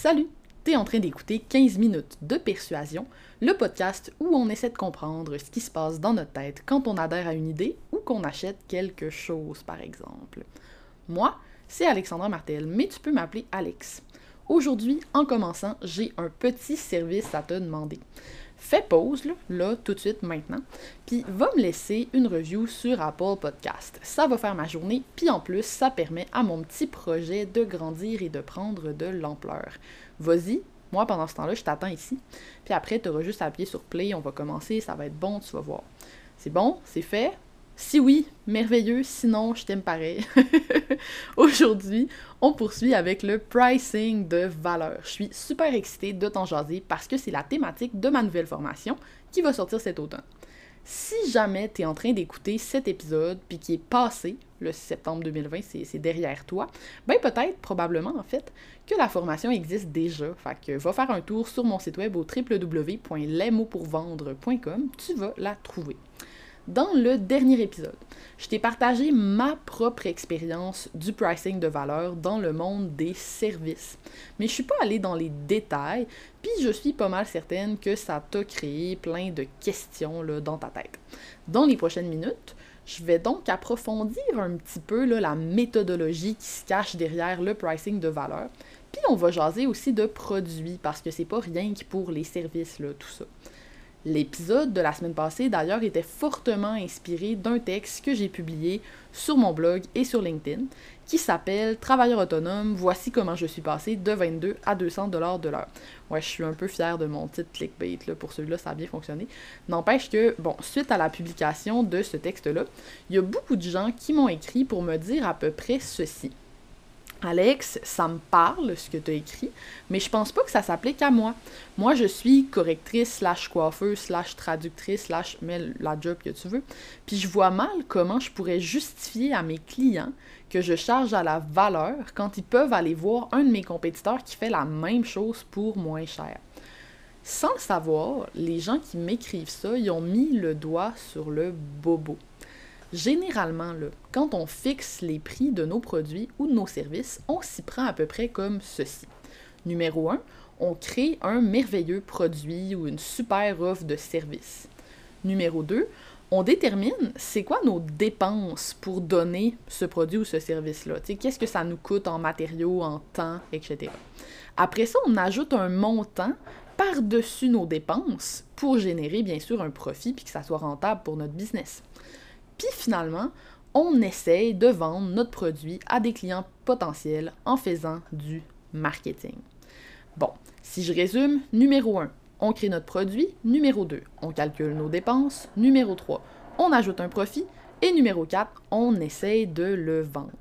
Salut! T'es en train d'écouter 15 minutes de persuasion, le podcast où on essaie de comprendre ce qui se passe dans notre tête quand on adhère à une idée ou qu'on achète quelque chose, par exemple. Moi, c'est Alexandra Martel, mais tu peux m'appeler Alex. Aujourd'hui, en commençant, j'ai un petit service à te demander fais pause, là, tout de suite, maintenant, puis va me laisser une review sur Apple Podcast. Ça va faire ma journée, puis en plus, ça permet à mon petit projet de grandir et de prendre de l'ampleur. Vas-y, moi, pendant ce temps-là, je t'attends ici, puis après, tu auras juste à appuyer sur Play, on va commencer, ça va être bon, tu vas voir. C'est bon, c'est fait, si oui, merveilleux, sinon je t'aime pareil. Aujourd'hui, on poursuit avec le pricing de valeur. Je suis super excitée de t'en jaser parce que c'est la thématique de ma nouvelle formation qui va sortir cet automne. Si jamais tu es en train d'écouter cet épisode puis qui est passé, le 6 septembre 2020, c'est derrière toi, ben peut-être, probablement en fait, que la formation existe déjà. Fait que va faire un tour sur mon site web au www.lesmotspourvendre.com, tu vas la trouver. Dans le dernier épisode, je t'ai partagé ma propre expérience du pricing de valeur dans le monde des services. Mais je suis pas allée dans les détails, puis je suis pas mal certaine que ça t'a créé plein de questions là, dans ta tête. Dans les prochaines minutes, je vais donc approfondir un petit peu la méthodologie qui se cache derrière le pricing de valeur. Puis on va jaser aussi de produits parce que c'est pas rien que pour les services, là, tout ça. L'épisode de la semaine passée, d'ailleurs, était fortement inspiré d'un texte que j'ai publié sur mon blog et sur LinkedIn qui s'appelle Travailleur autonome, voici comment je suis passé de 22 à 200 dollars de l'heure. Ouais, je suis un peu fière de mon titre clickbait, là, pour celui-là, ça a bien fonctionné. N'empêche que, bon, suite à la publication de ce texte-là, il y a beaucoup de gens qui m'ont écrit pour me dire à peu près ceci. Alex, ça me parle ce que tu as écrit, mais je pense pas que ça s'applique à moi. Moi, je suis correctrice, slash coiffeuse, slash traductrice, slash mets la job que tu veux. Puis je vois mal comment je pourrais justifier à mes clients que je charge à la valeur quand ils peuvent aller voir un de mes compétiteurs qui fait la même chose pour moins cher. Sans le savoir, les gens qui m'écrivent ça, ils ont mis le doigt sur le bobo. Généralement, quand on fixe les prix de nos produits ou de nos services, on s'y prend à peu près comme ceci. Numéro 1, on crée un merveilleux produit ou une super offre de service. Numéro 2, on détermine c'est quoi nos dépenses pour donner ce produit ou ce service-là. Qu'est-ce que ça nous coûte en matériaux, en temps, etc. Après ça, on ajoute un montant par-dessus nos dépenses pour générer bien sûr un profit puis que ça soit rentable pour notre business. Puis finalement, on essaye de vendre notre produit à des clients potentiels en faisant du marketing. Bon, si je résume, numéro 1, on crée notre produit. Numéro 2, on calcule nos dépenses. Numéro 3, on ajoute un profit. Et numéro 4, on essaye de le vendre.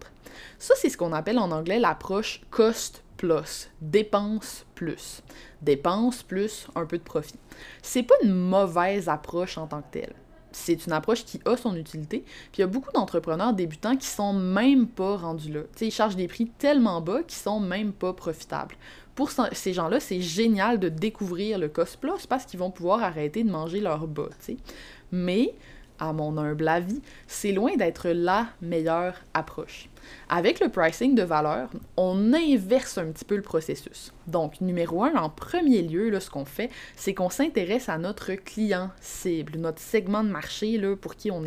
Ça, c'est ce qu'on appelle en anglais l'approche cost plus, dépense plus. Dépense plus un peu de profit. C'est pas une mauvaise approche en tant que telle c'est une approche qui a son utilité. Puis il y a beaucoup d'entrepreneurs débutants qui sont même pas rendus là. ils chargent des prix tellement bas qu'ils sont même pas profitables. Pour ces gens-là, c'est génial de découvrir le cost plus parce qu'ils vont pouvoir arrêter de manger leur bas. Mais à mon humble avis, c'est loin d'être la meilleure approche. Avec le pricing de valeur, on inverse un petit peu le processus. Donc, numéro un, en premier lieu, là, ce qu'on fait, c'est qu'on s'intéresse à notre client cible, notre segment de marché là, pour qui on,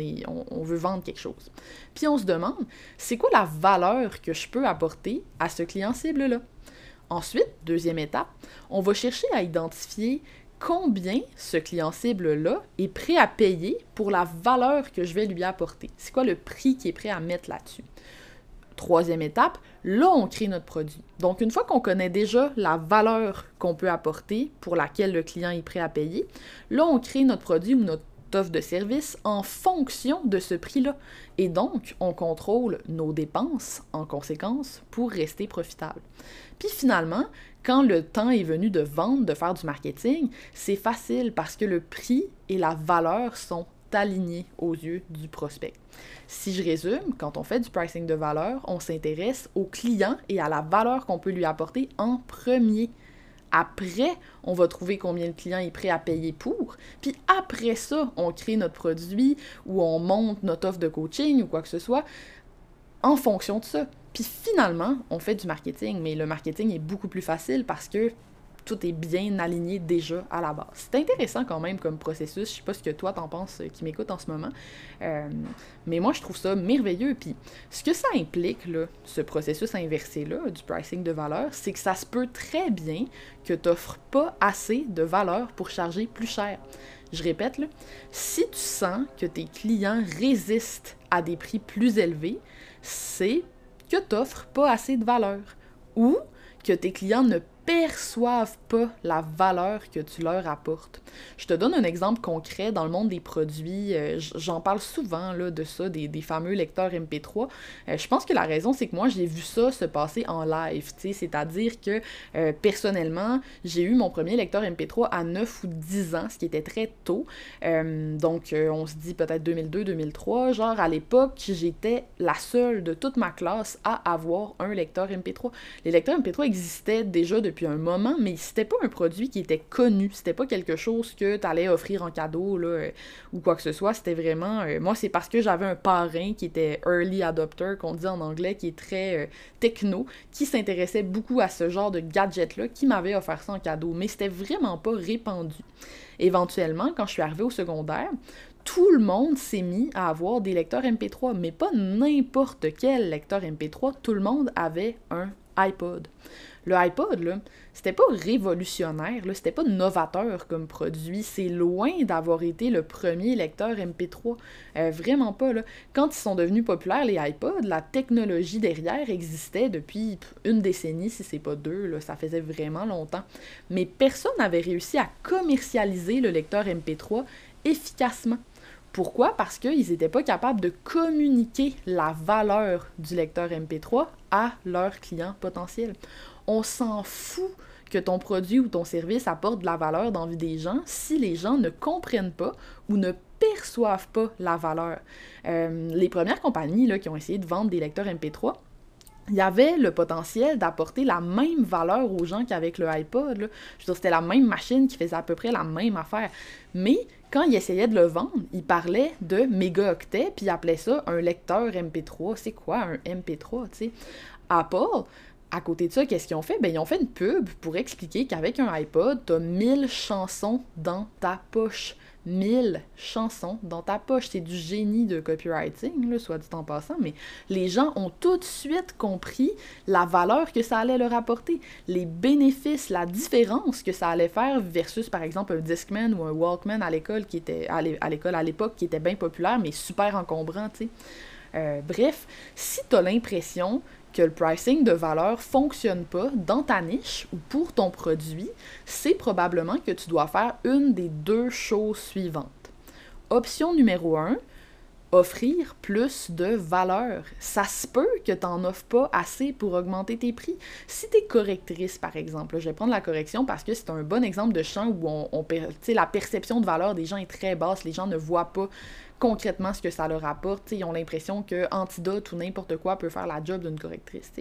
on veut vendre quelque chose. Puis on se demande, c'est quoi la valeur que je peux apporter à ce client cible-là? Ensuite, deuxième étape, on va chercher à identifier combien ce client cible-là est prêt à payer pour la valeur que je vais lui apporter? C'est quoi le prix qu'il est prêt à mettre là-dessus? Troisième étape, là, on crée notre produit. Donc, une fois qu'on connaît déjà la valeur qu'on peut apporter pour laquelle le client est prêt à payer, là, on crée notre produit ou notre offre de service en fonction de ce prix-là. Et donc, on contrôle nos dépenses en conséquence pour rester profitable. Puis finalement, quand le temps est venu de vendre, de faire du marketing, c'est facile parce que le prix et la valeur sont alignés aux yeux du prospect. Si je résume, quand on fait du pricing de valeur, on s'intéresse au client et à la valeur qu'on peut lui apporter en premier. Après, on va trouver combien le client est prêt à payer pour. Puis après ça, on crée notre produit ou on monte notre offre de coaching ou quoi que ce soit en fonction de ça. Puis finalement, on fait du marketing, mais le marketing est beaucoup plus facile parce que tout est bien aligné déjà à la base. C'est intéressant quand même comme processus. Je sais pas ce que toi t'en penses euh, qui m'écoute en ce moment. Euh, mais moi, je trouve ça merveilleux. Puis ce que ça implique, là, ce processus inversé-là, du pricing de valeur, c'est que ça se peut très bien que tu n'offres pas assez de valeur pour charger plus cher. Je répète, là, si tu sens que tes clients résistent à des prix plus élevés, c'est que tu n'offres pas assez de valeur ou que tes clients ne perçoivent pas la valeur que tu leur apportes. Je te donne un exemple concret dans le monde des produits. Euh, j'en parle souvent là, de ça, des, fameux lecteurs MP3. Euh, je pense que la raison, c'est que moi, j'ai vu ça se passer en live. C'est-à-dire que euh, personnellement, j'ai eu mon premier lecteur MP3 à 9 ou 10 ans, ce qui était très tôt. donc, on se dit peut-être 2002-2003. Genre, à l'époque, j'étais la seule de toute ma classe à avoir un lecteur MP3. Les lecteurs MP3 existaient déjà depuis un moment, mais c'était pas un produit qui était connu. C'était pas quelque chose que tu allais offrir en cadeau là, euh, ou quoi que ce soit. C'était vraiment. Euh, moi, c'est parce que j'avais un parrain qui était early adopter, qu'on dit en anglais, qui est très euh, techno, qui s'intéressait beaucoup à ce genre de gadget-là, qui m'avait offert ça en cadeau. Mais c'était vraiment pas répandu. Éventuellement, quand je suis arrivée au secondaire, tout le monde s'est mis à avoir des lecteurs MP3, mais pas n'importe quel lecteur MP3, tout le monde avait un iPod. Le iPod, là, c'était pas révolutionnaire, là, c'était pas novateur comme produit. C'est loin d'avoir été le premier lecteur MP3. Euh, vraiment pas, là. Quand ils sont devenus populaires, les iPods, la technologie derrière existait depuis une décennie, si c'est pas deux, là. Ça faisait vraiment longtemps. Mais personne n'avait réussi à commercialiser le lecteur MP3 efficacement. Pourquoi? Parce qu'ils n'étaient pas capables de communiquer la valeur du lecteur MP3 à leurs clients potentiels. On s'en fout que ton produit ou ton service apporte de la valeur dans la vie des gens si les gens ne comprennent pas ou ne perçoivent pas la valeur. Euh, les premières compagnies là, qui ont essayé de vendre des lecteurs MP3, il y avait le potentiel d'apporter la même valeur aux gens qu'avec le iPod. Je c'était la même machine qui faisait à peu près la même affaire. Mais quand ils essayaient de le vendre, ils parlaient de mégaoctets, puis ils appelaient ça un lecteur MP3. C'est quoi un MP3, tu? Apple, à côté de ça, qu'est-ce qu'ils ont fait? Ben, ils ont fait une pub pour expliquer qu'avec un iPod, tu as 1000 chansons dans ta poche. 1000 chansons dans ta poche. C'est du génie de copywriting, là, soit dit en passant, mais les gens ont tout de suite compris la valeur que ça allait leur apporter, les bénéfices, la différence que ça allait faire versus, par exemple, un Discman ou un Walkman à l'école qui était à l'école à l'époque qui était bien populaire, mais super encombrant. Euh, bref, si tu as l'impression que le pricing de valeur fonctionne pas dans ta niche ou pour ton produit, c'est probablement que tu dois faire une des deux choses suivantes. Option numéro 1, offrir plus de valeur. Ça se peut que tu n'en offres pas assez pour augmenter tes prix. Si tu es correctrice, par exemple, je vais prendre la correction parce que c'est un bon exemple de champ où on, la perception de valeur des gens est très basse, les gens ne voient pas concrètement ce que ça leur apporte. ils ont l'impression que Antidote ou n'importe quoi peut faire la job d'une correctrice.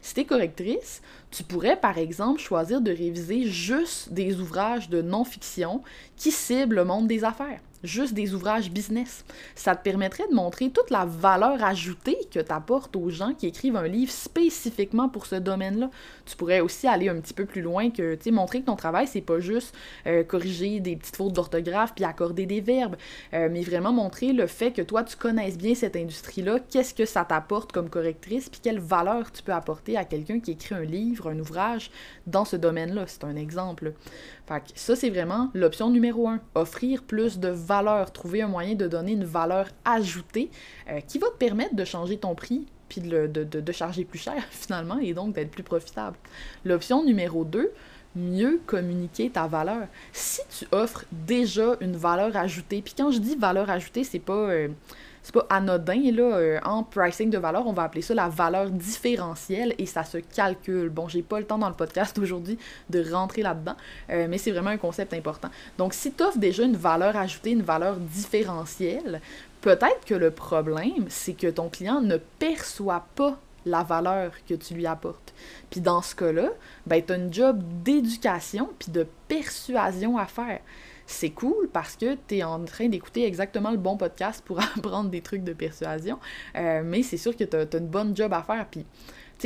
Si tu es correctrice, tu pourrais par exemple choisir de réviser juste des ouvrages de non-fiction qui ciblent le monde des affaires juste des ouvrages business. Ça te permettrait de montrer toute la valeur ajoutée que tu apportes aux gens qui écrivent un livre spécifiquement pour ce domaine-là. Tu pourrais aussi aller un petit peu plus loin que, tu sais, montrer que ton travail, c'est pas juste euh, corriger des petites fautes d'orthographe puis accorder des verbes, euh, mais vraiment montrer le fait que toi, tu connaisses bien cette industrie-là, qu'est-ce que ça t'apporte comme correctrice, puis quelle valeur tu peux apporter à quelqu'un qui écrit un livre, un ouvrage dans ce domaine-là. C'est un exemple. Fait que ça, c'est vraiment l'option numéro un. Offrir plus de valeur, trouver un moyen de donner une valeur ajoutée euh, qui va te permettre de changer ton prix puis de, de, de, charger plus cher finalement et donc d'être plus profitable. L'option numéro 2, mieux communiquer ta valeur. Si tu offres déjà une valeur ajoutée, puis quand je dis valeur ajoutée, c'est pas euh, c'est pas anodin, là. Euh, en pricing de valeur, on va appeler ça la valeur différentielle et ça se calcule. Bon, j'ai pas le temps dans le podcast aujourd'hui de rentrer là-dedans, euh, mais c'est vraiment un concept important. Donc, si tu offres déjà une valeur ajoutée, une valeur différentielle, peut-être que le problème, c'est que ton client ne perçoit pas la valeur que tu lui apportes. Puis dans ce cas-là, ben, tu as une job d'éducation puis de persuasion à faire c'est cool parce que tu es en train d'écouter exactement le bon podcast pour apprendre des trucs de persuasion. Euh, mais c'est sûr que tu as, une bonne job à faire. Puis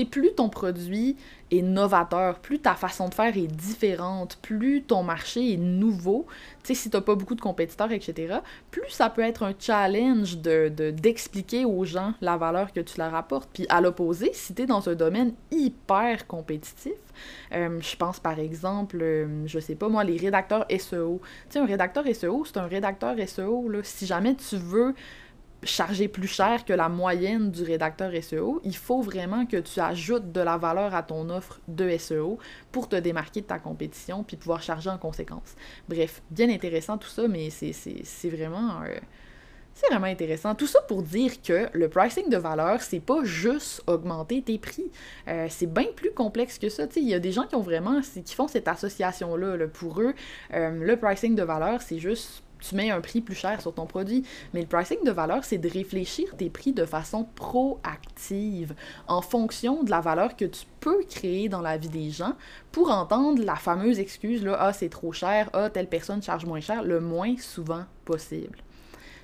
plus ton produit est novateur, plus ta façon de faire est différente, plus ton marché est nouveau, tu sais, si t'as pas beaucoup de compétiteurs, etc., plus ça peut être un challenge de, d'expliquer aux gens la valeur que tu leur apportes. Puis à l'opposé, si tu es dans un domaine hyper compétitif, euh, je pense par exemple, euh, je sais pas moi, les rédacteurs SEO. Tu sais, un rédacteur SEO, c'est un rédacteur SEO, là. Si jamais tu veux charger plus cher que la moyenne du rédacteur SEO, il faut vraiment que tu ajoutes de la valeur à ton offre de SEO pour te démarquer de ta compétition puis pouvoir charger en conséquence. Bref, bien intéressant tout ça, mais c'est vraiment... Euh, c'est vraiment intéressant. Tout ça pour dire que le pricing de valeur, c'est pas juste augmenter tes prix. Euh, c'est bien plus complexe que ça. Il y a des gens qui ont vraiment, qui font cette association-là. Là. Pour eux, euh, le pricing de valeur, c'est juste tu mets un prix plus cher sur ton produit. Mais le pricing de valeur, c'est de réfléchir tes prix de façon proactive, en fonction de la valeur que tu peux créer dans la vie des gens pour entendre la fameuse excuse, là, ah, c'est trop cher, ah, telle personne charge moins cher, le moins souvent possible.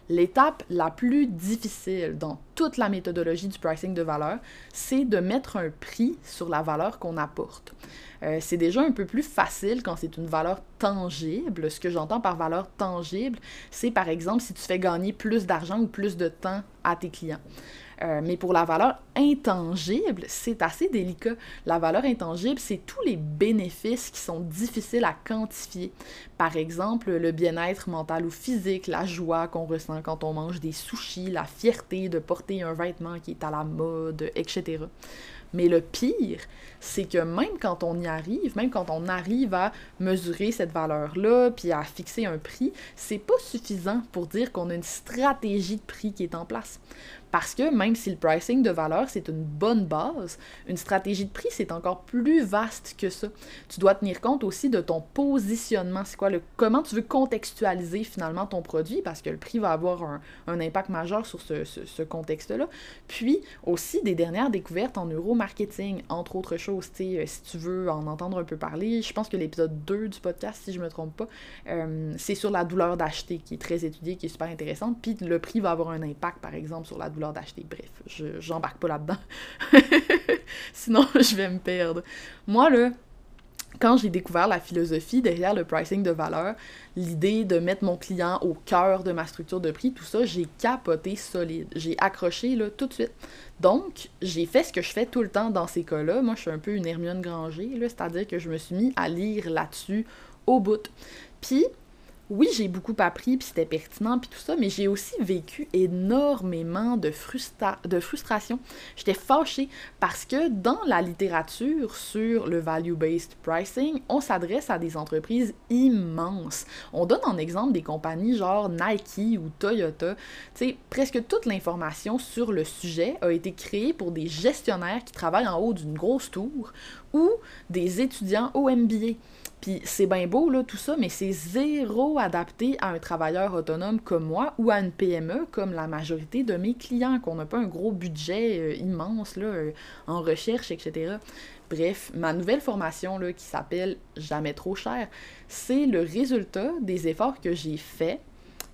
L'étape la plus difficile dans toute la méthodologie du pricing de valeur, c'est de mettre un prix sur la valeur qu'on apporte. Euh, c'est déjà un peu plus facile quand c'est une valeur tangible. Ce que j'entends par valeur tangible, c'est par exemple si tu fais gagner plus d'argent ou plus de temps à tes clients. Euh, mais pour la valeur intangible, c'est assez délicat. La valeur intangible, c'est tous les bénéfices qui sont difficiles à quantifier. Par exemple, le bien-être mental ou physique, la joie qu'on ressent quand on mange des sushis, la fierté de porter un vêtement qui est à la mode, etc. Mais le pire, c'est que même quand on y arrive, même quand on arrive à mesurer cette valeur-là, puis à fixer un prix, c'est pas suffisant pour dire qu'on a une stratégie de prix qui est en place. Parce que même si le pricing de valeur, c'est une bonne base, une stratégie de prix, c'est encore plus vaste que ça. Tu dois tenir compte aussi de ton positionnement. C'est quoi le comment tu veux contextualiser finalement ton produit, parce que le prix va avoir un, impact majeur sur ce, contexte-là. Puis aussi des dernières découvertes en neuromarketing, entre autres choses. Euh, si tu veux en entendre un peu parler, je pense que l'épisode 2 du podcast, si je me trompe pas, euh, c'est sur la douleur d'acheter, qui est très étudiée, qui est super intéressante. Puis le prix va avoir un impact, par exemple, sur la douleur d'acheter. Bref, je j'embarque pas là-dedans. Sinon, je vais me perdre. Moi, là, quand j'ai découvert la philosophie derrière le pricing de valeur, l'idée de mettre mon client au cœur de ma structure de prix, tout ça, j'ai capoté solide. J'ai accroché là, tout de suite. Donc, j'ai fait ce que je fais tout le temps dans ces cas-là. Moi, je suis un peu une Hermione Granger, c'est-à-dire que je me suis mis à lire là-dessus au bout. Puis, oui, j'ai beaucoup appris, puis c'était pertinent, puis tout ça, mais j'ai aussi vécu énormément de, de frustration. J'étais fâchée parce que dans la littérature sur le value-based pricing, on s'adresse à des entreprises immenses. On donne en exemple des compagnies genre Nike ou Toyota. Tu sais, presque toute l'information sur le sujet a été créée pour des gestionnaires qui travaillent en haut d'une grosse tour ou des étudiants au MBA. Puis c'est bien beau, là, tout ça, mais c'est zéro adapté à un travailleur autonome comme moi ou à une PME comme la majorité de mes clients, qu'on n'a pas un gros budget euh, immense là, euh, en recherche, etc. Bref, ma nouvelle formation là, qui s'appelle Jamais trop cher, c'est le résultat des efforts que j'ai faits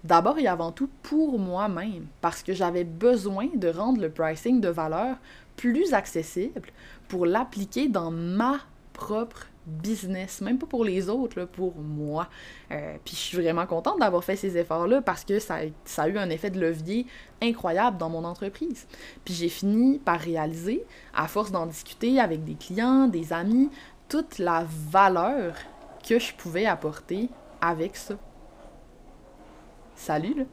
d'abord et avant tout pour moi-même, parce que j'avais besoin de rendre le pricing de valeur plus accessible pour l'appliquer dans ma propre business, même pas pour les autres, pour moi. Euh, puis je suis vraiment contente d'avoir fait ces efforts-là parce que ça, a eu un effet de levier incroyable dans mon entreprise. Puis j'ai fini par réaliser, à force d'en discuter avec des clients, des amis, toute la valeur que je pouvais apporter avec ça. Salut là!